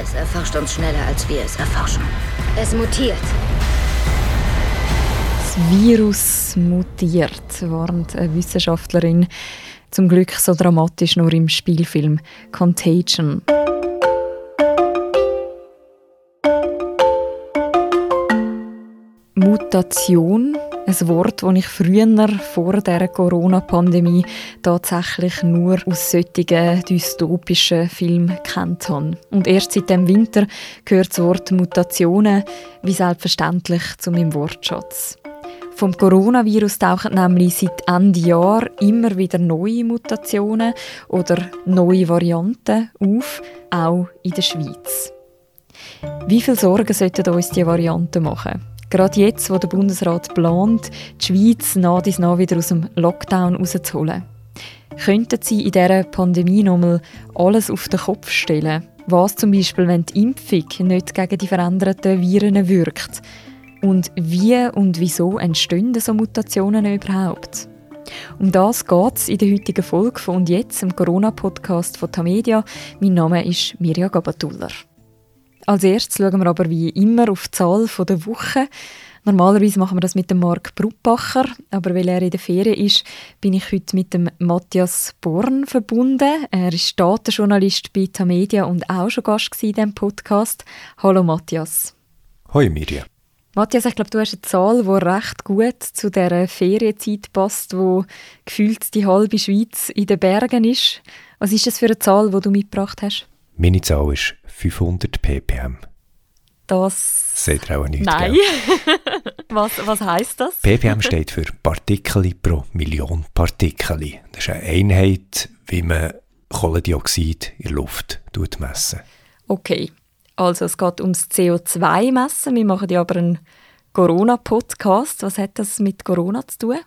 Es erforscht uns schneller, als wir es erforschen. Es mutiert. Das Virus mutiert, warnt eine Wissenschaftlerin. Zum Glück so dramatisch nur im Spielfilm Contagion. Mutation, ein Wort, das ich früher vor der Corona-Pandemie tatsächlich nur aus solchen dystopischen Filmen kennt habe. Und erst seit dem Winter gehört das Wort Mutationen wie selbstverständlich zu meinem Wortschatz. Vom Coronavirus tauchen nämlich seit Ende Jahr immer wieder neue Mutationen oder neue Varianten auf, auch in der Schweiz. Wie viel Sorgen sollten uns diese Varianten machen? Gerade jetzt, wo der Bundesrat plant, die Schweiz nach dies nach wieder aus dem Lockdown rauszuholen. Könnten Sie in dieser Pandemie nochmal alles auf den Kopf stellen? Was zum Beispiel, wenn die Impfung nicht gegen die veränderten Viren wirkt? Und wie und wieso entstehen so Mutationen überhaupt? Um das geht es in der heutigen Folge von «Und jetzt», im Corona-Podcast von Tamedia. Mein Name ist Mirja Gabatuller. Als erstes schauen wir aber wie immer auf die Zahl der Woche. Normalerweise machen wir das mit dem Marc Bruppacher, aber weil er in der Ferien ist, bin ich heute mit dem Matthias Born verbunden. Er ist Datenjournalist bei Tamedia und auch schon Gast in diesem Podcast. Hallo Matthias. Hoi Mirja. Matthias, ich glaube, du hast eine Zahl, die recht gut zu der Ferienzeit passt, wo gefühlt die halbe Schweiz in den Bergen ist. Was ist das für eine Zahl, die du mitgebracht hast? Meine Zahl ist 500 ppm. Das... Seht ihr auch nicht, Nein. was, was heisst das? ppm steht für Partikel pro Million Partikel. Das ist eine Einheit, wie man Kohlendioxid in der Luft messen. Okay, also es geht ums CO2-Messen. Wir machen ja aber einen Corona-Podcast. Was hat das mit Corona zu tun?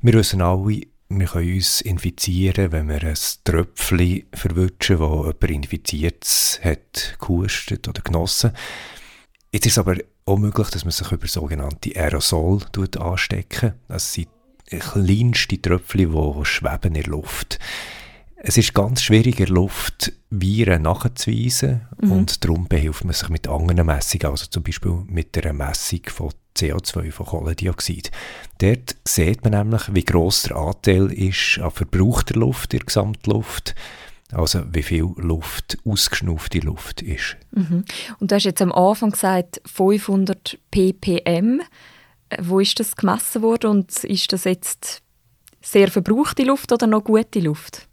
Wir wissen alle, wir können uns infizieren, wenn wir ein Tröpfchen verwutschen, wo jemand infiziert hat, gehustet oder genossen. Jetzt ist es aber auch möglich, dass man sich über sogenannte Aerosol anstecken Das sind kleinste Tröpfchen, die schweben in der Luft. Es ist ganz schwierig, in der Luft Viren nachzuweisen mhm. und darum behilft man sich mit anderen Messungen, also zum Beispiel mit der Messung von CO2, von Kohlendioxid. Dort sieht man nämlich, wie gross der Anteil ist an verbrauchter Luft in der Gesamtluft, also wie viel Luft, ausgeschnuffte Luft ist. Mhm. Und du hast jetzt am Anfang gesagt, 500 ppm. Wo ist das gemessen worden und ist das jetzt sehr verbrauchte Luft oder noch gute Luft?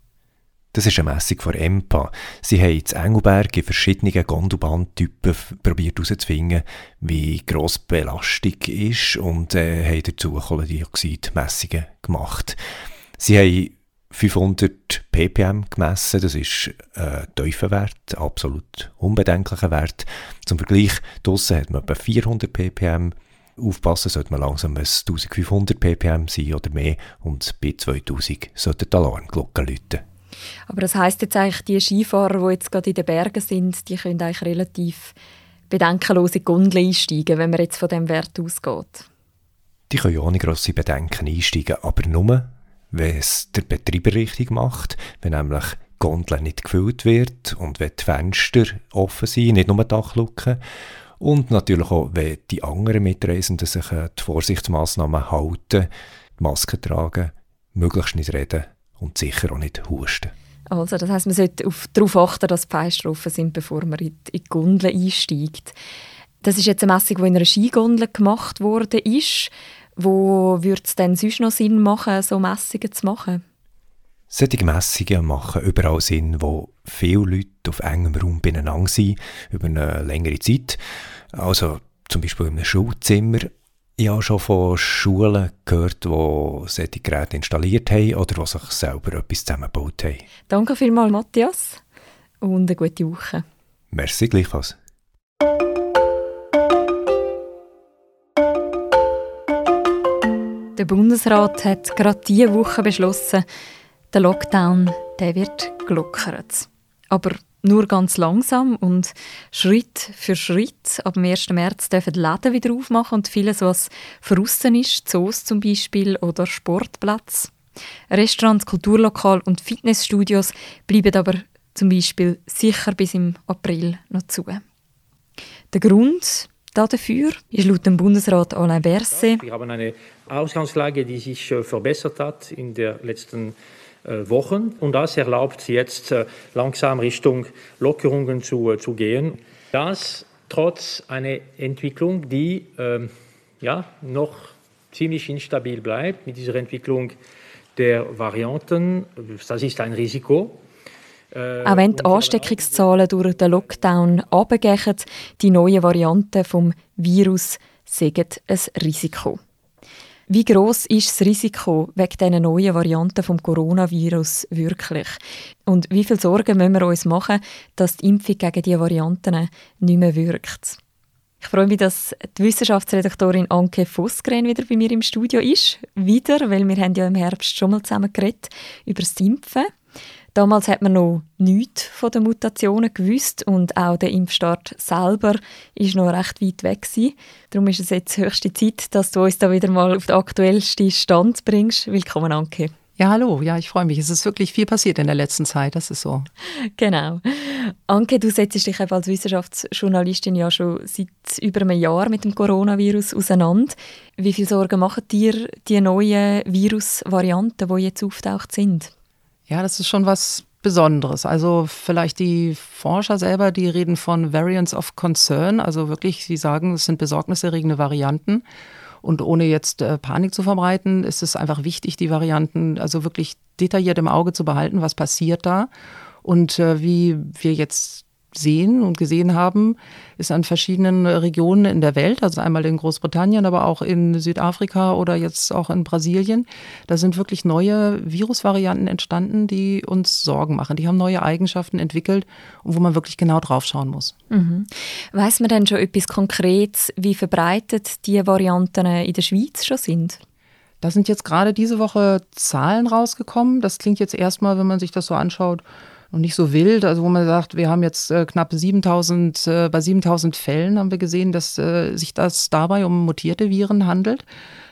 Das ist eine Messung von EMPA. Sie haben in Engelberg in verschiedenen Gondelbahntypen probiert herauszufinden, wie gross die Belastung ist und äh, haben dazu Kohlendioxidmessungen gemacht. Sie haben 500 ppm gemessen, das ist ein tiefer Wert, absolut unbedenklicher Wert. Zum Vergleich, draussen hat man etwa 400 ppm, aufpassen sollte man langsam 1500 ppm sein oder mehr und bei 2000 sollte die Alarmglocke läuten. Aber das heißt jetzt eigentlich, die Skifahrer, die jetzt gerade in den Bergen sind, die können eigentlich relativ bedenkenlos in Gondel einsteigen, wenn man jetzt von dem Wert ausgeht. Die können ohne grosse Bedenken einsteigen, aber nur, wenn es der Betreiber richtig macht, wenn nämlich die Gondel nicht gefüllt wird und wenn die Fenster offen sind, nicht nur Dachluken. Und natürlich auch, wenn die anderen Mitreisenden sich die Vorsichtsmaßnahmen halten, die Maske tragen, möglichst nicht reden und sicher auch nicht husten. Also das heißt, man sollte auf, darauf achten, dass Feinstrophen sind, bevor man in die, in die Gondel einsteigt. Das ist jetzt eine Messung, die in einer Skigondel gemacht ist. Wo würde es denn sonst noch Sinn machen, so Messungen zu machen? Solche Messungen machen überall Sinn, wo viele Leute auf engem Raum beieinander sind, über eine längere Zeit. Also zum Beispiel in einem Schulzimmer ich habe schon von Schulen gehört, die solche Geräte installiert haben oder die sich selber etwas zusammengebaut haben. Danke vielmals, Matthias, und eine gute Woche. Merci gleichfalls. Der Bundesrat hat gerade diese Woche beschlossen, der Lockdown der wird gelockert. Aber nur ganz langsam und Schritt für Schritt. Ab dem 1. März dürfen die Läden wieder aufmachen und vieles, was verrissen ist, Zoos zum Beispiel oder Sportplatz. Restaurants, Kulturlokal und Fitnessstudios bleiben aber zum Beispiel sicher bis im April noch zu. Der Grund dafür ist laut dem Bundesrat Alain Berset. Wir haben eine Ausgangslage, die sich äh, verbessert hat in den letzten äh, Wochen und das erlaubt jetzt äh, langsam Richtung Lockerungen zu, zu gehen. Das trotz einer Entwicklung, die ähm, ja, noch ziemlich instabil bleibt mit dieser Entwicklung der Varianten. Das ist ein Risiko. Äh, Auch wenn die Ansteckungszahlen durch den Lockdown runtergehen, die neuen Varianten des Virus sagen ein Risiko. Wie groß ist das Risiko wegen dieser neuen Varianten vom Coronavirus wirklich? Und wie viel Sorgen müssen wir uns machen, dass die Impfung gegen diese Varianten nicht mehr wirkt? Ich freue mich, dass die Wissenschaftsredaktorin Anke Vossgren wieder bei mir im Studio ist. Wieder, weil wir haben ja im Herbst schon mal zusammen geredet über das Impfen. Damals hat man noch nichts von den Mutationen gewusst und auch der Impfstart selber ist noch recht weit weg gewesen. Darum ist es jetzt höchste Zeit, dass du uns da wieder mal auf den aktuellsten Stand bringst. Willkommen, Anke. Ja, hallo. Ja, ich freue mich. Es ist wirklich viel passiert in der letzten Zeit. Das ist so. Genau. Anke, du setzt dich als Wissenschaftsjournalistin ja schon seit über einem Jahr mit dem Coronavirus auseinander. Wie viel Sorgen machen dir die neuen Virusvarianten, die jetzt auftaucht sind? Ja, das ist schon was Besonderes. Also vielleicht die Forscher selber, die reden von Variants of Concern, also wirklich, sie sagen, es sind besorgniserregende Varianten. Und ohne jetzt äh, Panik zu verbreiten, ist es einfach wichtig, die Varianten also wirklich detailliert im Auge zu behalten, was passiert da. Und äh, wie wir jetzt sehen und gesehen haben, ist an verschiedenen Regionen in der Welt, also einmal in Großbritannien, aber auch in Südafrika oder jetzt auch in Brasilien, da sind wirklich neue Virusvarianten entstanden, die uns Sorgen machen. Die haben neue Eigenschaften entwickelt und wo man wirklich genau drauf schauen muss. Mhm. Weiß man denn schon etwas Konkretes, wie verbreitet die Varianten in der Schweiz schon sind? Da sind jetzt gerade diese Woche Zahlen rausgekommen. Das klingt jetzt erstmal, wenn man sich das so anschaut, und nicht so wild. Also wo man sagt, wir haben jetzt äh, knapp 7000, äh, bei 7000 Fällen haben wir gesehen, dass äh, sich das dabei um mutierte Viren handelt.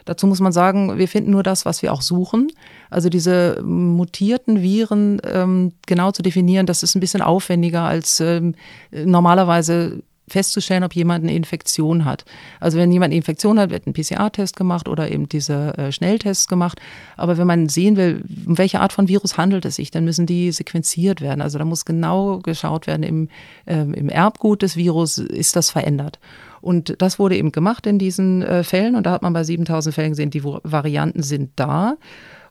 Dazu muss man sagen, wir finden nur das, was wir auch suchen. Also diese mutierten Viren ähm, genau zu definieren, das ist ein bisschen aufwendiger als ähm, normalerweise festzustellen, ob jemand eine Infektion hat. Also wenn jemand eine Infektion hat, wird ein PCR-Test gemacht oder eben diese äh, Schnelltests gemacht. Aber wenn man sehen will, um welche Art von Virus handelt es sich, dann müssen die sequenziert werden. Also da muss genau geschaut werden, im, äh, im Erbgut des Virus ist das verändert. Und das wurde eben gemacht in diesen äh, Fällen. Und da hat man bei 7000 Fällen gesehen, die Varianten sind da.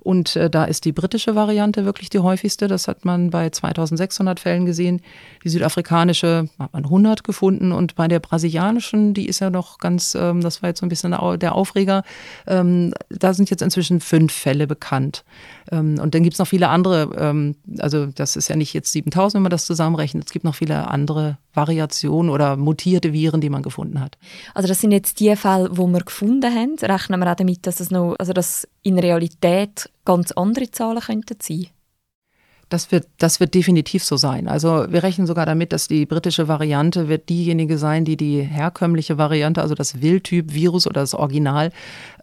Und äh, da ist die britische Variante wirklich die häufigste. Das hat man bei 2600 Fällen gesehen. Die südafrikanische hat man 100 gefunden. Und bei der brasilianischen, die ist ja noch ganz, ähm, das war jetzt so ein bisschen der Aufreger, ähm, da sind jetzt inzwischen fünf Fälle bekannt. Ähm, und dann gibt es noch viele andere, ähm, also das ist ja nicht jetzt 7000, wenn man das zusammenrechnet. Es gibt noch viele andere Variationen oder mutierte Viren, die man gefunden hat. Also das sind jetzt die Fälle, wo wir gefunden haben. Rechnen wir auch damit, dass es noch, also dass in Realität ganz andere Zahlen könnten sein? Das wird, das wird definitiv so sein. Also wir rechnen sogar damit, dass die britische Variante wird diejenige sein, die die herkömmliche Variante, also das Wildtyp-Virus oder das Original,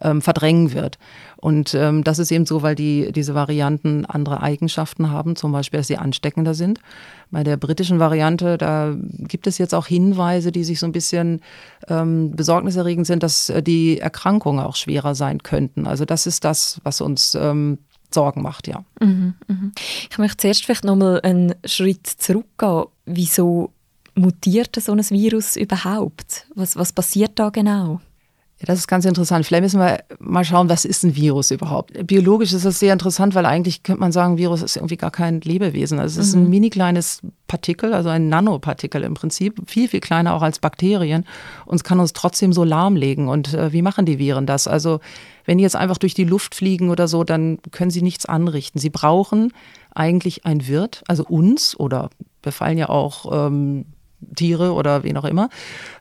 ähm, verdrängen wird. Und ähm, das ist eben so, weil die, diese Varianten andere Eigenschaften haben, zum Beispiel, dass sie ansteckender sind. Bei der britischen Variante, da gibt es jetzt auch Hinweise, die sich so ein bisschen ähm, besorgniserregend sind, dass äh, die Erkrankungen auch schwerer sein könnten. Also das ist das, was uns ähm, Sorgen macht, ja. Mhm, mhm. Ich möchte zuerst vielleicht nochmal einen Schritt zurückgehen. Wieso mutiert so ein Virus überhaupt? Was, was passiert da genau? Ja, das ist ganz interessant. Vielleicht müssen wir mal schauen, was ist ein Virus überhaupt? Biologisch ist das sehr interessant, weil eigentlich könnte man sagen, Virus ist irgendwie gar kein Lebewesen. Also es ist ein mhm. mini kleines Partikel, also ein Nanopartikel im Prinzip, viel, viel kleiner auch als Bakterien und es kann uns trotzdem so lahmlegen. Und äh, wie machen die Viren das? Also wenn die jetzt einfach durch die Luft fliegen oder so, dann können sie nichts anrichten. Sie brauchen eigentlich ein Wirt, also uns oder befallen ja auch ähm, Tiere oder wen auch immer.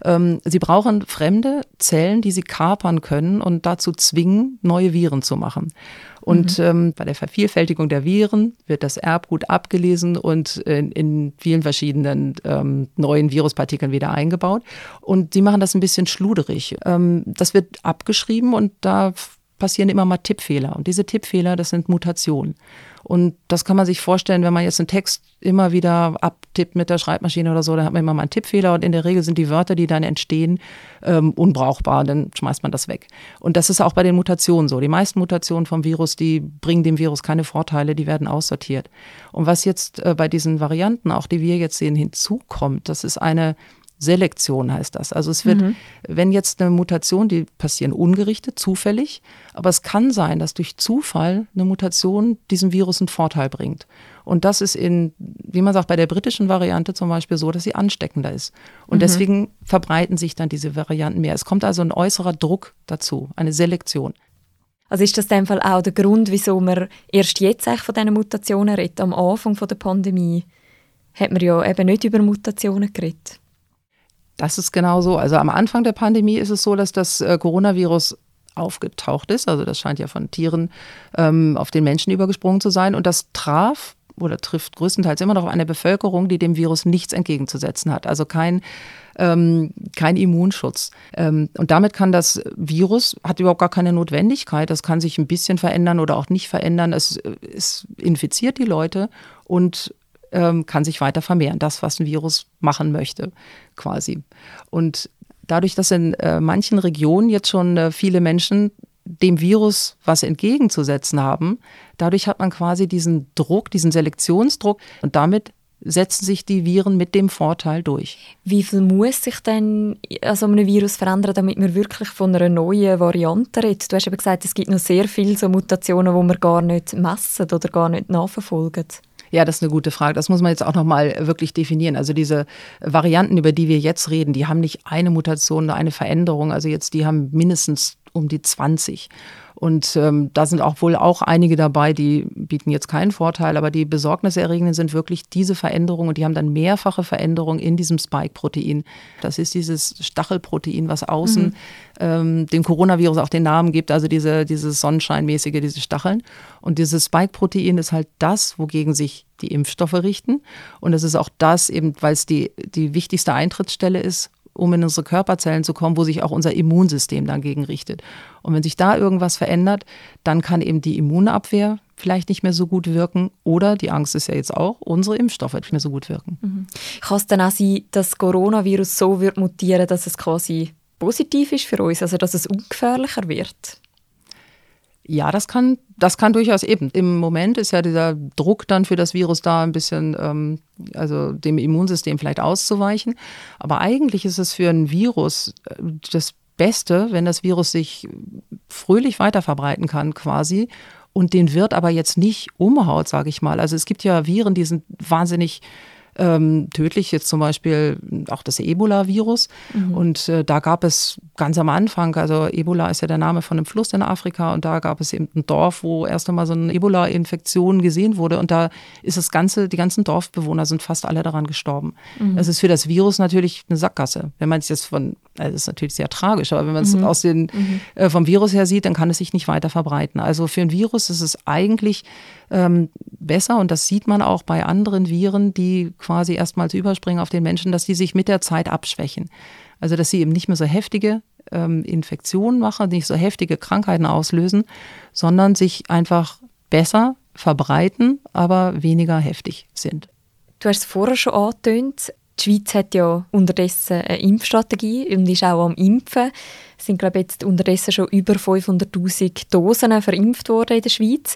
Ähm, sie brauchen fremde Zellen, die sie kapern können und dazu zwingen, neue Viren zu machen. Und mhm. ähm, bei der Vervielfältigung der Viren wird das Erbgut abgelesen und in, in vielen verschiedenen ähm, neuen Viruspartikeln wieder eingebaut. Und die machen das ein bisschen schluderig. Ähm, das wird abgeschrieben und da passieren immer mal Tippfehler. Und diese Tippfehler, das sind Mutationen. Und das kann man sich vorstellen, wenn man jetzt einen Text immer wieder abtippt mit der Schreibmaschine oder so, dann hat man immer mal einen Tippfehler und in der Regel sind die Wörter, die dann entstehen, ähm, unbrauchbar. Dann schmeißt man das weg. Und das ist auch bei den Mutationen so. Die meisten Mutationen vom Virus, die bringen dem Virus keine Vorteile, die werden aussortiert. Und was jetzt äh, bei diesen Varianten, auch die wir jetzt sehen, hinzukommt, das ist eine Selektion heißt das. Also es wird, mhm. wenn jetzt eine Mutation, die passieren ungerichtet, zufällig, aber es kann sein, dass durch Zufall eine Mutation diesem Virus einen Vorteil bringt. Und das ist in, wie man sagt, bei der britischen Variante zum Beispiel so, dass sie ansteckender ist. Und mhm. deswegen verbreiten sich dann diese Varianten mehr. Es kommt also ein äußerer Druck dazu, eine Selektion. Also ist das in dem Fall auch der Grund, wieso man erst jetzt eigentlich von diesen Mutationen redet? Am Anfang der Pandemie hat man ja eben nicht über Mutationen geredet. Das ist genau so. Also am Anfang der Pandemie ist es so, dass das äh, Coronavirus aufgetaucht ist. Also das scheint ja von Tieren ähm, auf den Menschen übergesprungen zu sein. Und das traf oder trifft größtenteils immer noch eine Bevölkerung, die dem Virus nichts entgegenzusetzen hat. Also kein, ähm, kein Immunschutz. Ähm, und damit kann das Virus, hat überhaupt gar keine Notwendigkeit. Das kann sich ein bisschen verändern oder auch nicht verändern. Es, es infiziert die Leute und ähm, kann sich weiter vermehren. Das, was ein Virus machen möchte, quasi. Und dadurch, dass in äh, manchen Regionen jetzt schon äh, viele Menschen dem Virus was entgegenzusetzen haben, dadurch hat man quasi diesen Druck, diesen Selektionsdruck und damit setzen sich die Viren mit dem Vorteil durch. Wie viel muss sich denn also einem Virus verändern, damit man wirklich von einer neuen Variante redet? Du hast eben gesagt, es gibt noch sehr viele so Mutationen, die man gar nicht messen oder gar nicht nachverfolgen. Ja, das ist eine gute Frage. Das muss man jetzt auch nochmal wirklich definieren. Also diese Varianten, über die wir jetzt reden, die haben nicht eine Mutation, eine Veränderung. Also jetzt, die haben mindestens um die 20. Und ähm, da sind auch wohl auch einige dabei, die bieten jetzt keinen Vorteil, aber die besorgniserregenden sind wirklich diese Veränderungen und die haben dann mehrfache Veränderungen in diesem Spike-Protein. Das ist dieses Stachelprotein, was außen mhm. ähm, dem Coronavirus auch den Namen gibt, also diese, dieses Sonnenscheinmäßige, diese Stacheln. Und dieses Spike-Protein ist halt das, wogegen sich die Impfstoffe richten. Und es ist auch das eben, weil es die, die wichtigste Eintrittsstelle ist, um in unsere Körperzellen zu kommen, wo sich auch unser Immunsystem dagegen richtet. Und wenn sich da irgendwas verändert, dann kann eben die Immunabwehr vielleicht nicht mehr so gut wirken oder, die Angst ist ja jetzt auch, unsere Impfstoffe nicht mehr so gut wirken. Mhm. Kann es dann auch sein, dass das Coronavirus so wird mutieren, dass es quasi positiv ist für uns, also dass es ungefährlicher wird? Ja, das kann, das kann durchaus eben. Im Moment ist ja dieser Druck dann für das Virus da ein bisschen, ähm, also dem Immunsystem vielleicht auszuweichen. Aber eigentlich ist es für ein Virus äh, das Beste, wenn das Virus sich fröhlich weiter verbreiten kann, quasi. Und den wird aber jetzt nicht umhaut, sage ich mal. Also es gibt ja Viren, die sind wahnsinnig ähm, tödlich, jetzt zum Beispiel auch das Ebola-Virus. Mhm. Und äh, da gab es ganz am Anfang, also Ebola ist ja der Name von einem Fluss in Afrika und da gab es eben ein Dorf, wo erst einmal so eine Ebola-Infektion gesehen wurde und da ist das ganze, die ganzen Dorfbewohner sind fast alle daran gestorben. Mhm. Das ist für das Virus natürlich eine Sackgasse. Wenn man es jetzt von, also das ist natürlich sehr tragisch, aber wenn man es mhm. aus den, mhm. äh, vom Virus her sieht, dann kann es sich nicht weiter verbreiten. Also für ein Virus ist es eigentlich ähm, besser und das sieht man auch bei anderen Viren, die quasi erstmals überspringen auf den Menschen, dass die sich mit der Zeit abschwächen. Also dass sie eben nicht mehr so heftige ähm, Infektionen machen, nicht so heftige Krankheiten auslösen, sondern sich einfach besser verbreiten, aber weniger heftig sind. Du hast es vorher schon angetönt. Die Schweiz hat ja unterdessen eine Impfstrategie und ist auch am Impfen. Es sind, glaube ich, jetzt unterdessen schon über 500.000 Dosen verimpft worden in der Schweiz.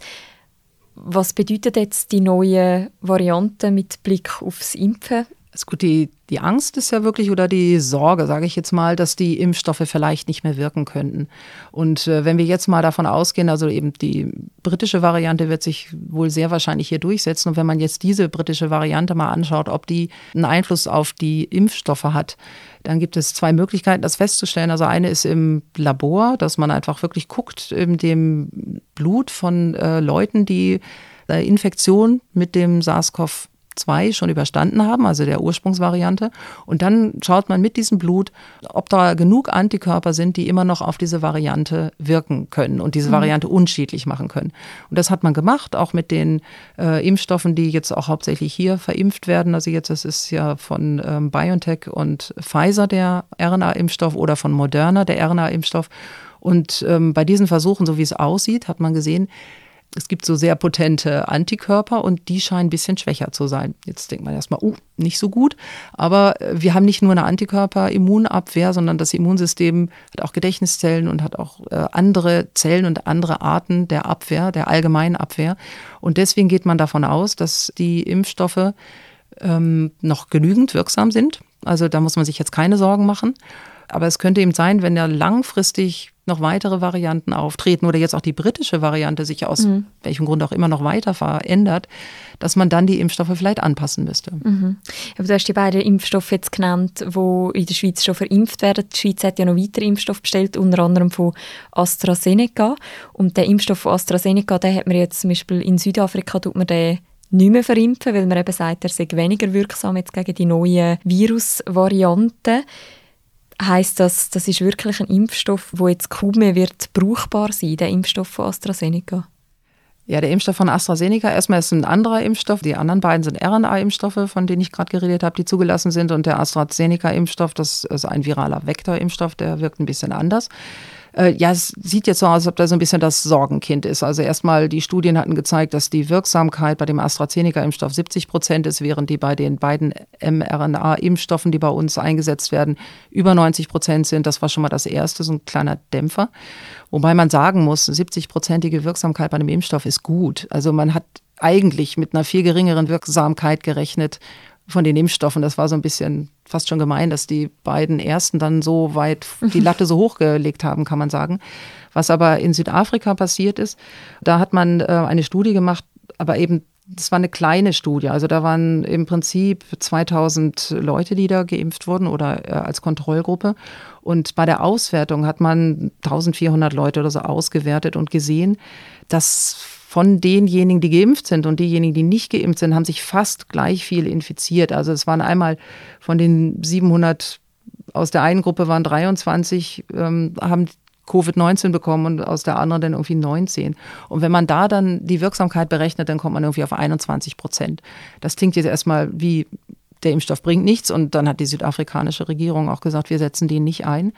Was bedeutet jetzt die neue Variante mit Blick aufs Impfen? Also gut, die, die Angst ist ja wirklich oder die Sorge, sage ich jetzt mal, dass die Impfstoffe vielleicht nicht mehr wirken könnten. Und äh, wenn wir jetzt mal davon ausgehen, also eben die britische Variante wird sich wohl sehr wahrscheinlich hier durchsetzen. Und wenn man jetzt diese britische Variante mal anschaut, ob die einen Einfluss auf die Impfstoffe hat, dann gibt es zwei Möglichkeiten, das festzustellen. Also eine ist im Labor, dass man einfach wirklich guckt in dem Blut von äh, Leuten, die äh, Infektion mit dem SARS-CoV 2 schon überstanden haben, also der Ursprungsvariante. Und dann schaut man mit diesem Blut, ob da genug Antikörper sind, die immer noch auf diese Variante wirken können und diese mhm. Variante unschädlich machen können. Und das hat man gemacht, auch mit den äh, Impfstoffen, die jetzt auch hauptsächlich hier verimpft werden. Also jetzt, das ist ja von ähm, BioNTech und Pfizer der RNA-Impfstoff oder von Moderna der RNA-Impfstoff. Und ähm, bei diesen Versuchen, so wie es aussieht, hat man gesehen, es gibt so sehr potente Antikörper und die scheinen ein bisschen schwächer zu sein. Jetzt denkt man erstmal, oh, nicht so gut. Aber äh, wir haben nicht nur eine Antikörper-Immunabwehr, sondern das Immunsystem hat auch Gedächtniszellen und hat auch äh, andere Zellen und andere Arten der Abwehr, der allgemeinen Abwehr. Und deswegen geht man davon aus, dass die Impfstoffe ähm, noch genügend wirksam sind. Also da muss man sich jetzt keine Sorgen machen. Aber es könnte eben sein, wenn ja langfristig noch weitere Varianten auftreten oder jetzt auch die britische Variante sich aus mhm. welchem Grund auch immer noch weiter verändert, dass man dann die Impfstoffe vielleicht anpassen müsste. Mhm. Aber du hast die beiden Impfstoffe jetzt genannt, die in der Schweiz schon verimpft werden. Die Schweiz hat ja noch weitere Impfstoffe bestellt, unter anderem von AstraZeneca. Und der Impfstoff von AstraZeneca, den hat man jetzt zum Beispiel in Südafrika, tut man den nicht mehr verimpfen, weil man eben sagt, er sei weniger wirksam jetzt gegen die neuen Virusvarianten heißt das, das ist wirklich ein Impfstoff, wo jetzt kaum mehr wird brauchbar sein, der Impfstoff von AstraZeneca? Ja, der Impfstoff von AstraZeneca, erstmal ist ein anderer Impfstoff. Die anderen beiden sind RNA-Impfstoffe, von denen ich gerade geredet habe, die zugelassen sind. Und der AstraZeneca-Impfstoff, das ist ein viraler Vektorimpfstoff, der wirkt ein bisschen anders. Äh, ja, es sieht jetzt so aus, als ob da so ein bisschen das Sorgenkind ist. Also erstmal, die Studien hatten gezeigt, dass die Wirksamkeit bei dem AstraZeneca-Impfstoff 70 Prozent ist, während die bei den beiden mRNA-Impfstoffen, die bei uns eingesetzt werden, über 90 Prozent sind. Das war schon mal das erste, so ein kleiner Dämpfer. Wobei man sagen muss, 70-prozentige Wirksamkeit bei einem Impfstoff ist gut. Also man hat eigentlich mit einer viel geringeren Wirksamkeit gerechnet von den Impfstoffen. Das war so ein bisschen fast schon gemein, dass die beiden ersten dann so weit die Latte so hochgelegt haben, kann man sagen. Was aber in Südafrika passiert ist, da hat man äh, eine Studie gemacht, aber eben das war eine kleine Studie. Also da waren im Prinzip 2000 Leute, die da geimpft wurden oder äh, als Kontrollgruppe. Und bei der Auswertung hat man 1400 Leute oder so ausgewertet und gesehen, dass von denjenigen, die geimpft sind und diejenigen, die nicht geimpft sind, haben sich fast gleich viel infiziert. Also es waren einmal von den 700 aus der einen Gruppe waren 23, ähm, haben Covid-19 bekommen und aus der anderen dann irgendwie 19. Und wenn man da dann die Wirksamkeit berechnet, dann kommt man irgendwie auf 21 Prozent. Das klingt jetzt erstmal wie der Impfstoff bringt nichts und dann hat die südafrikanische Regierung auch gesagt, wir setzen den nicht ein.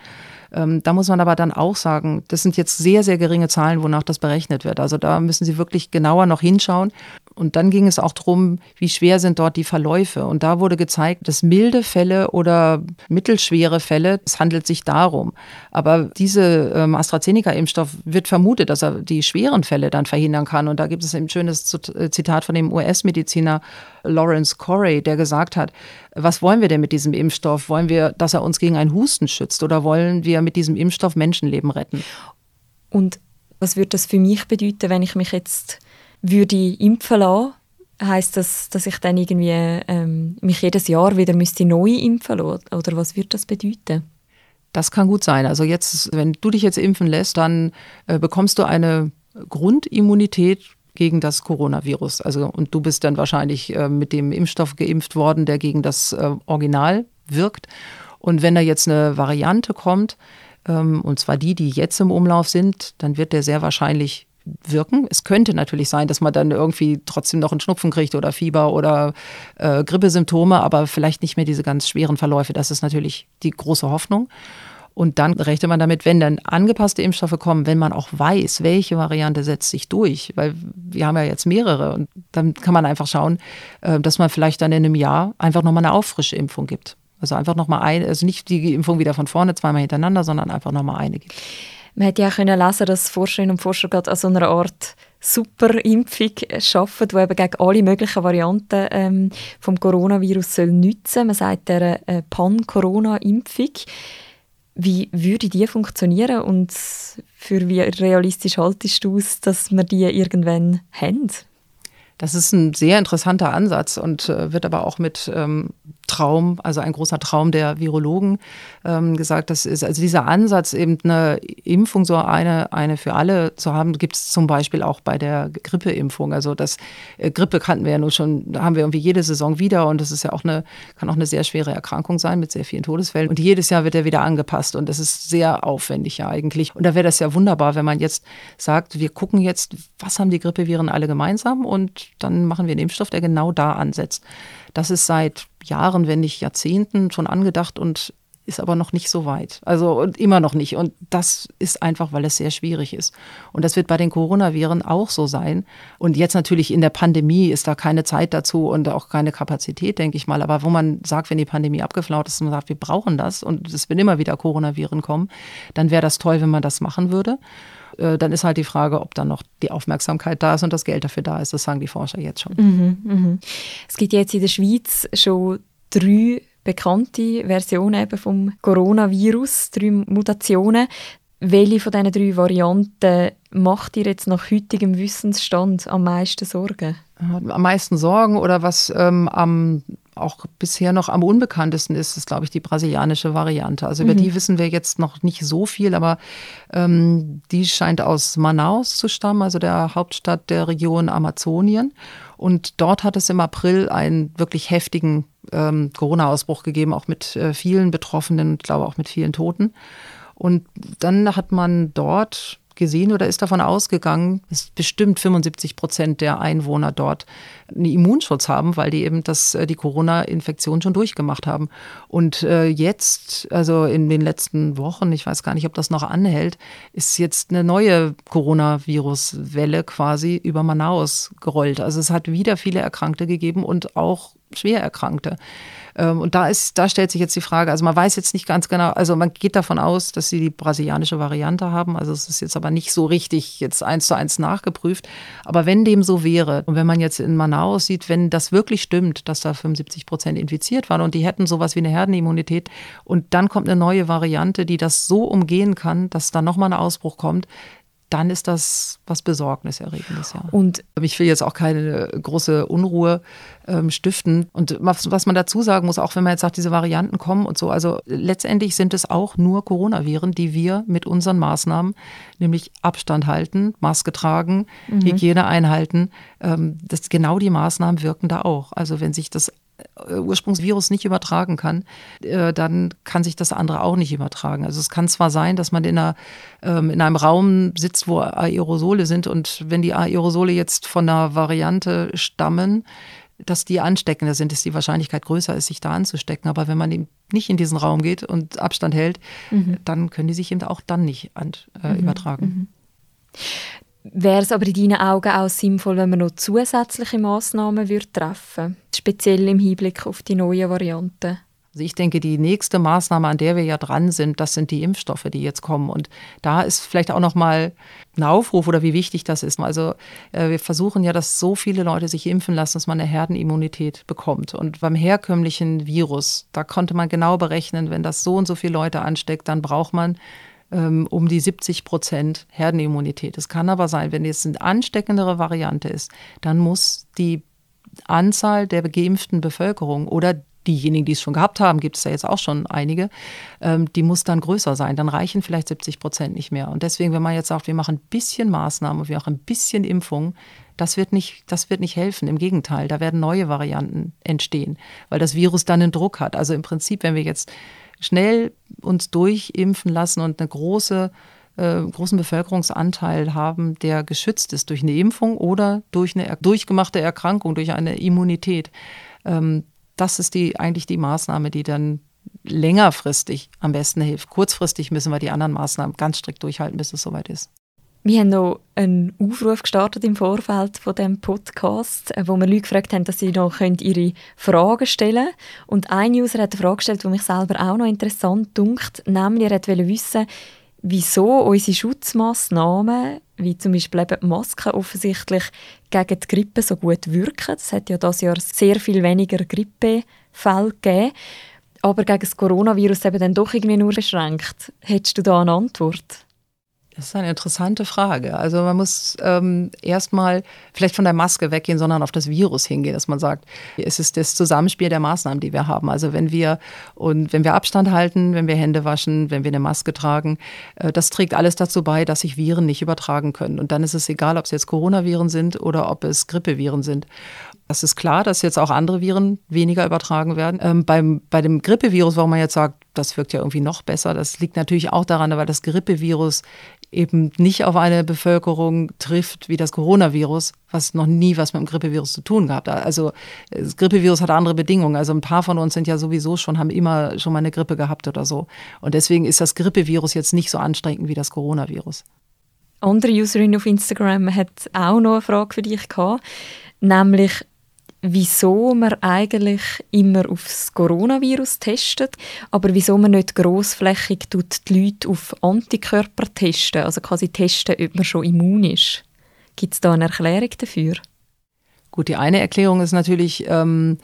Ähm, da muss man aber dann auch sagen, das sind jetzt sehr, sehr geringe Zahlen, wonach das berechnet wird. Also da müssen Sie wirklich genauer noch hinschauen. Und dann ging es auch darum, wie schwer sind dort die Verläufe. Und da wurde gezeigt, dass milde Fälle oder mittelschwere Fälle, es handelt sich darum. Aber diese ähm, AstraZeneca-Impfstoff wird vermutet, dass er die schweren Fälle dann verhindern kann. Und da gibt es ein schönes äh, Zitat von dem US-Mediziner Lawrence Corey, der gesagt hat, was wollen wir denn mit diesem Impfstoff? Wollen wir, dass er uns gegen einen Husten schützt oder wollen wir mit diesem Impfstoff Menschenleben retten? Und was würde das für mich bedeuten, wenn ich mich jetzt würde impfen lassen? Heißt das, dass ich dann irgendwie ähm, mich jedes Jahr wieder müsste neu impfen lassen? Oder was würde das bedeuten? Das kann gut sein. Also jetzt, wenn du dich jetzt impfen lässt, dann äh, bekommst du eine Grundimmunität gegen das Coronavirus. Also und du bist dann wahrscheinlich äh, mit dem Impfstoff geimpft worden, der gegen das äh, Original wirkt. Und wenn da jetzt eine Variante kommt, ähm, und zwar die, die jetzt im Umlauf sind, dann wird der sehr wahrscheinlich wirken. Es könnte natürlich sein, dass man dann irgendwie trotzdem noch einen Schnupfen kriegt oder Fieber oder äh, Grippesymptome, aber vielleicht nicht mehr diese ganz schweren Verläufe. Das ist natürlich die große Hoffnung. Und dann rechnet man damit, wenn dann angepasste Impfstoffe kommen, wenn man auch weiß, welche Variante setzt sich durch, weil wir haben ja jetzt mehrere und dann kann man einfach schauen, äh, dass man vielleicht dann in einem Jahr einfach nochmal eine Auffrischimpfung gibt. Also einfach nochmal eine, also nicht die Impfung wieder von vorne zweimal hintereinander, sondern einfach nochmal eine gibt. Man hätte ja auch können lesen, dass Forscherinnen und Forscher gerade an so einer Art Superimpfung schaffen, die eben gegen alle möglichen Varianten ähm, vom Coronavirus soll nützen. Man sagt der äh, Pan-Corona-Impfung. Wie würde die funktionieren und für wie realistisch haltest du es, dass wir die irgendwann haben? Das ist ein sehr interessanter Ansatz und äh, wird aber auch mit ähm, Traum, also ein großer Traum der Virologen ähm, gesagt. Das ist also dieser Ansatz, eben eine Impfung so eine, eine für alle zu haben, gibt es zum Beispiel auch bei der Grippeimpfung. Also das äh, Grippe kannten wir ja nur schon, haben wir irgendwie jede Saison wieder und das ist ja auch eine, kann auch eine sehr schwere Erkrankung sein mit sehr vielen Todesfällen. Und jedes Jahr wird er wieder angepasst und das ist sehr aufwendig ja eigentlich. Und da wäre das ja wunderbar, wenn man jetzt sagt, wir gucken jetzt, was haben die Grippeviren alle gemeinsam und dann machen wir einen Impfstoff, der genau da ansetzt. Das ist seit Jahren, wenn nicht Jahrzehnten schon angedacht und ist aber noch nicht so weit. Also immer noch nicht. Und das ist einfach, weil es sehr schwierig ist. Und das wird bei den Coronaviren auch so sein. Und jetzt natürlich in der Pandemie ist da keine Zeit dazu und auch keine Kapazität, denke ich mal. Aber wo man sagt, wenn die Pandemie abgeflaut ist und man sagt, wir brauchen das und es werden immer wieder Coronaviren kommen, dann wäre das toll, wenn man das machen würde. Äh, dann ist halt die Frage, ob dann noch die Aufmerksamkeit da ist und das Geld dafür da ist. Das sagen die Forscher jetzt schon. Mhm, mh. Es gibt jetzt in der Schweiz schon drei bekannte Version eben vom Coronavirus, drei Mutationen. Welche von diesen drei Varianten macht dir jetzt nach heutigem Wissensstand am meisten Sorgen? Am meisten Sorgen oder was ähm, am auch bisher noch am unbekanntesten ist, ist, glaube ich, die brasilianische Variante. Also über mhm. die wissen wir jetzt noch nicht so viel, aber ähm, die scheint aus Manaus zu stammen, also der Hauptstadt der Region Amazonien. Und dort hat es im April einen wirklich heftigen ähm, Corona-Ausbruch gegeben, auch mit äh, vielen Betroffenen, ich glaube auch mit vielen Toten. Und dann hat man dort gesehen oder ist davon ausgegangen, dass bestimmt 75 Prozent der Einwohner dort einen Immunschutz haben, weil die eben das, äh, die Corona-Infektion schon durchgemacht haben. Und äh, jetzt, also in den letzten Wochen, ich weiß gar nicht, ob das noch anhält, ist jetzt eine neue Coronavirus-Welle quasi über Manaus gerollt. Also es hat wieder viele Erkrankte gegeben und auch schwer Erkrankte. Ähm, und da ist, da stellt sich jetzt die Frage, also man weiß jetzt nicht ganz genau, also man geht davon aus, dass sie die brasilianische Variante haben. Also es ist jetzt aber nicht so richtig jetzt eins zu eins nachgeprüft. Aber wenn dem so wäre und wenn man jetzt in Manaus sieht, wenn das wirklich stimmt, dass da 75 Prozent infiziert waren und die hätten sowas wie eine Herdenimmunität und dann kommt eine neue Variante, die das so umgehen kann, dass da nochmal ein Ausbruch kommt, dann ist das was Besorgniserregendes, ja. Und ich will jetzt auch keine große Unruhe ähm, stiften. Und was, was, man dazu sagen muss, auch wenn man jetzt sagt, diese Varianten kommen und so, also letztendlich sind es auch nur Coronaviren, die wir mit unseren Maßnahmen, nämlich Abstand halten, Maske tragen, mhm. Hygiene einhalten, ähm, das, genau die Maßnahmen wirken da auch. Also wenn sich das Ursprungsvirus nicht übertragen kann, äh, dann kann sich das andere auch nicht übertragen. Also es kann zwar sein, dass man in, einer, ähm, in einem Raum sitzt, wo Aerosole sind und wenn die Aerosole jetzt von einer Variante stammen, dass die ansteckender sind, ist die Wahrscheinlichkeit größer ist, sich da anzustecken. Aber wenn man eben nicht in diesen Raum geht und Abstand hält, mhm. dann können die sich eben auch dann nicht an, äh, mhm. übertragen. Mhm. Wäre es aber in deinen Augen auch sinnvoll, wenn man noch zusätzliche Massnahmen würde treffen speziell im Hinblick auf die neuen Varianten? Also ich denke, die nächste Maßnahme, an der wir ja dran sind, das sind die Impfstoffe, die jetzt kommen. Und da ist vielleicht auch noch mal ein Aufruf oder wie wichtig das ist. Also äh, wir versuchen ja, dass so viele Leute sich impfen lassen, dass man eine Herdenimmunität bekommt. Und beim herkömmlichen Virus, da konnte man genau berechnen, wenn das so und so viele Leute ansteckt, dann braucht man ähm, um die 70 Prozent Herdenimmunität. Es kann aber sein, wenn jetzt eine ansteckendere Variante ist, dann muss die Anzahl der geimpften Bevölkerung oder diejenigen, die es schon gehabt haben, gibt es ja jetzt auch schon einige, ähm, die muss dann größer sein. Dann reichen vielleicht 70 Prozent nicht mehr. Und deswegen, wenn man jetzt sagt, wir machen ein bisschen Maßnahmen und wir machen ein bisschen Impfung, das wird nicht, das wird nicht helfen. Im Gegenteil, da werden neue Varianten entstehen, weil das Virus dann einen Druck hat. Also im Prinzip, wenn wir jetzt schnell uns durchimpfen lassen und einen große, äh, großen Bevölkerungsanteil haben, der geschützt ist durch eine Impfung oder durch eine durchgemachte Erkrankung, durch eine Immunität. Ähm, das ist die, eigentlich die Maßnahme, die dann längerfristig am besten hilft. Kurzfristig müssen wir die anderen Maßnahmen ganz strikt durchhalten, bis es soweit ist. Wir haben noch einen Aufruf gestartet im Vorfeld von dem Podcast, äh, wo wir Leute gefragt haben, dass sie noch ihre Fragen stellen können. Und ein User hat eine Frage gestellt, die mich selber auch noch interessant dunkt, nämlich er wollte wissen, wieso unsere Schutzmaßnahmen, wie zum Beispiel eben Masken, offensichtlich gegen die Grippe so gut wirken. Es hat ja das Jahr sehr viel weniger Grippefälle gegeben, aber gegen das Coronavirus eben dann doch irgendwie nur beschränkt. Hättest du da eine Antwort? Das ist eine interessante Frage. Also man muss ähm, erstmal vielleicht von der Maske weggehen, sondern auf das Virus hingehen, dass man sagt, es ist das Zusammenspiel der Maßnahmen, die wir haben. Also wenn wir und wenn wir Abstand halten, wenn wir Hände waschen, wenn wir eine Maske tragen, äh, das trägt alles dazu bei, dass sich Viren nicht übertragen können. Und dann ist es egal, ob es jetzt Coronaviren sind oder ob es Grippeviren sind. Das ist klar, dass jetzt auch andere Viren weniger übertragen werden. Ähm, beim, bei dem Grippevirus, warum man jetzt sagt, das wirkt ja irgendwie noch besser, das liegt natürlich auch daran, weil das Grippevirus eben nicht auf eine Bevölkerung trifft wie das Coronavirus, was noch nie was mit dem Grippevirus zu tun gehabt hat. Also das Grippevirus hat andere Bedingungen. Also ein paar von uns sind ja sowieso schon, haben immer schon mal eine Grippe gehabt oder so. Und deswegen ist das Grippevirus jetzt nicht so anstrengend wie das Coronavirus. Andere Userin auf Instagram hat auch noch eine Frage für dich gehabt, nämlich wieso man eigentlich immer aufs Coronavirus testet, aber wieso man nicht grossflächig die Leute auf Antikörper testen, also quasi testen, ob man schon immun ist. Gibt es da eine Erklärung dafür? Gut, die eine Erklärung ist natürlich, ähm,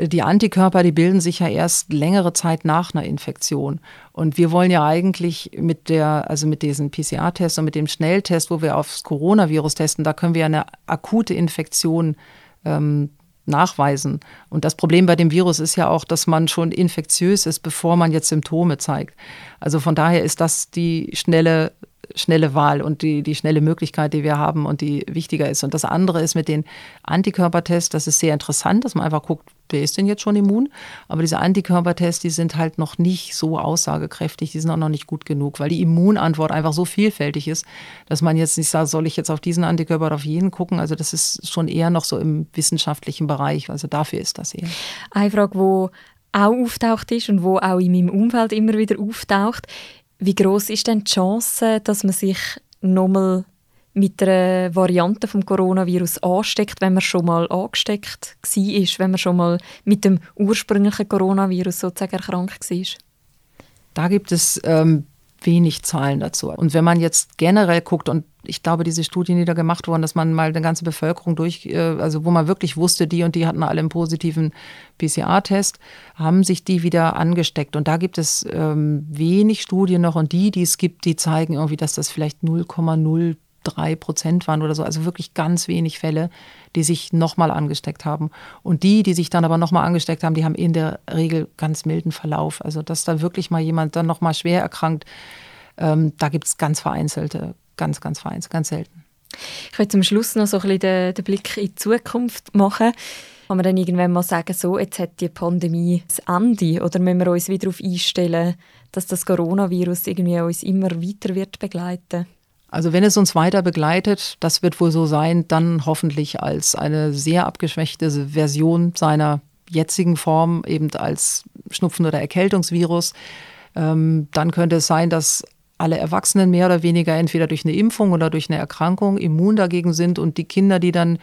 die Antikörper, die bilden sich ja erst längere Zeit nach einer Infektion. Und wir wollen ja eigentlich mit der, also mit diesen PCR-Tests und mit dem Schnelltest, wo wir aufs Coronavirus testen, da können wir eine akute Infektion ähm, nachweisen. Und das Problem bei dem Virus ist ja auch, dass man schon infektiös ist, bevor man jetzt Symptome zeigt. Also von daher ist das die schnelle schnelle Wahl und die, die schnelle Möglichkeit, die wir haben und die wichtiger ist. Und das andere ist mit den Antikörpertests, das ist sehr interessant, dass man einfach guckt, wer ist denn jetzt schon immun? Aber diese Antikörpertests, die sind halt noch nicht so aussagekräftig, die sind auch noch nicht gut genug, weil die Immunantwort einfach so vielfältig ist, dass man jetzt nicht sagt, soll ich jetzt auf diesen Antikörper oder auf jeden gucken? Also das ist schon eher noch so im wissenschaftlichen Bereich. Also dafür ist das eher. Eine Frage, wo auch auftaucht ist und wo auch in meinem Umfeld immer wieder auftaucht, wie groß ist denn die Chance, dass man sich nochmal mit einer Variante vom Coronavirus ansteckt, wenn man schon mal angesteckt war, wenn man schon mal mit dem ursprünglichen Coronavirus sozusagen erkrankt war? Da gibt es ähm, wenig Zahlen dazu. Und wenn man jetzt generell guckt, und ich glaube, diese Studien, die da gemacht wurden, dass man mal eine ganze Bevölkerung durch, äh, also wo man wirklich wusste, die und die hatten alle einen positiven PCR-Test, haben sich die wieder angesteckt. Und da gibt es ähm, wenig Studien noch und die, die es gibt, die zeigen irgendwie, dass das vielleicht 0,0 drei Prozent waren oder so, also wirklich ganz wenig Fälle, die sich nochmal angesteckt haben. Und die, die sich dann aber nochmal angesteckt haben, die haben in der Regel ganz milden Verlauf. Also dass da wirklich mal jemand dann nochmal schwer erkrankt, ähm, da gibt es ganz vereinzelte, ganz, ganz vereinzelt, ganz selten. Ich will zum Schluss noch so ein bisschen den, den Blick in die Zukunft machen. Kann man dann irgendwann mal sagen, so, jetzt hat die Pandemie das Ende? Oder müssen wir uns wieder darauf einstellen, dass das Coronavirus irgendwie uns immer weiter wird begleiten also wenn es uns weiter begleitet, das wird wohl so sein, dann hoffentlich als eine sehr abgeschwächte Version seiner jetzigen Form, eben als Schnupfen- oder Erkältungsvirus. Ähm, dann könnte es sein, dass alle Erwachsenen mehr oder weniger entweder durch eine Impfung oder durch eine Erkrankung immun dagegen sind und die Kinder, die dann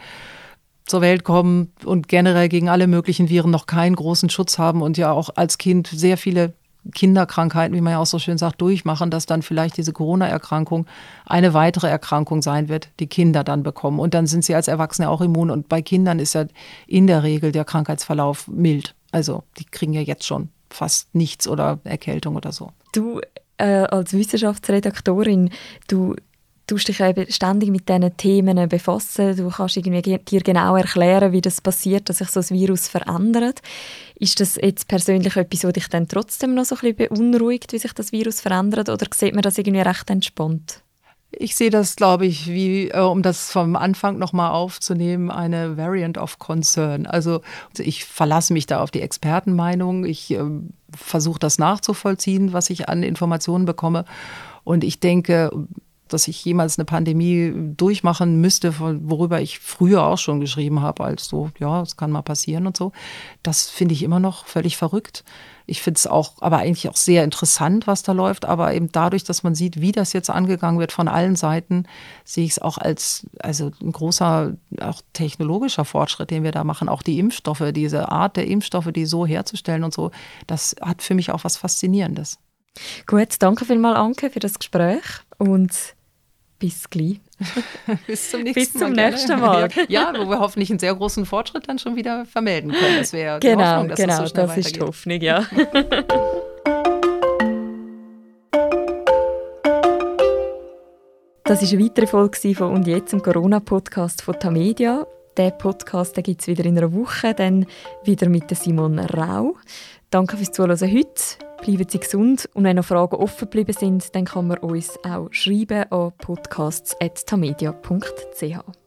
zur Welt kommen und generell gegen alle möglichen Viren noch keinen großen Schutz haben und ja auch als Kind sehr viele Kinderkrankheiten, wie man ja auch so schön sagt, durchmachen, dass dann vielleicht diese Corona-Erkrankung eine weitere Erkrankung sein wird, die Kinder dann bekommen. Und dann sind sie als Erwachsene auch immun. Und bei Kindern ist ja in der Regel der Krankheitsverlauf mild. Also die kriegen ja jetzt schon fast nichts oder Erkältung oder so. Du äh, als Wissenschaftsredaktorin, du tust dich eben ständig mit diesen Themen befassen. Du kannst irgendwie dir genau erklären, wie das passiert, dass sich so ein Virus verändert. Ist das jetzt persönlich etwas, was dich dann trotzdem noch so ein bisschen beunruhigt, wie sich das Virus verändert, oder sieht man das irgendwie recht entspannt? Ich sehe das, glaube ich, wie, äh, um das vom Anfang nochmal aufzunehmen, eine Variant of Concern. Also ich verlasse mich da auf die Expertenmeinung. Ich äh, versuche das nachzuvollziehen, was ich an Informationen bekomme. Und ich denke, dass ich jemals eine Pandemie durchmachen müsste, worüber ich früher auch schon geschrieben habe, als so, ja, es kann mal passieren und so. Das finde ich immer noch völlig verrückt. Ich finde es auch, aber eigentlich auch sehr interessant, was da läuft. Aber eben dadurch, dass man sieht, wie das jetzt angegangen wird von allen Seiten, sehe ich es auch als also ein großer, auch technologischer Fortschritt, den wir da machen. Auch die Impfstoffe, diese Art der Impfstoffe, die so herzustellen und so, das hat für mich auch was Faszinierendes. Gut, danke vielmals, Anke, für das Gespräch und bis gleich. bis zum nächsten bis zum Mal. Nächsten Mal. ja, wo wir hoffentlich einen sehr großen Fortschritt dann schon wieder vermelden können. Das wäre genau, die Hoffnung, dass genau, das so schnell das ist die Hoffnung, ja. Das war eine weitere Folge von «Und jetzt» im Corona-Podcast von Tamedia. Der Podcast gibt es wieder in einer Woche, dann wieder mit Simon Rau. Danke fürs Zuhören heute. Bleiben Sie gesund und wenn noch Fragen offen geblieben sind, dann kann man uns auch schreiben an podcasts.tamedia.ch.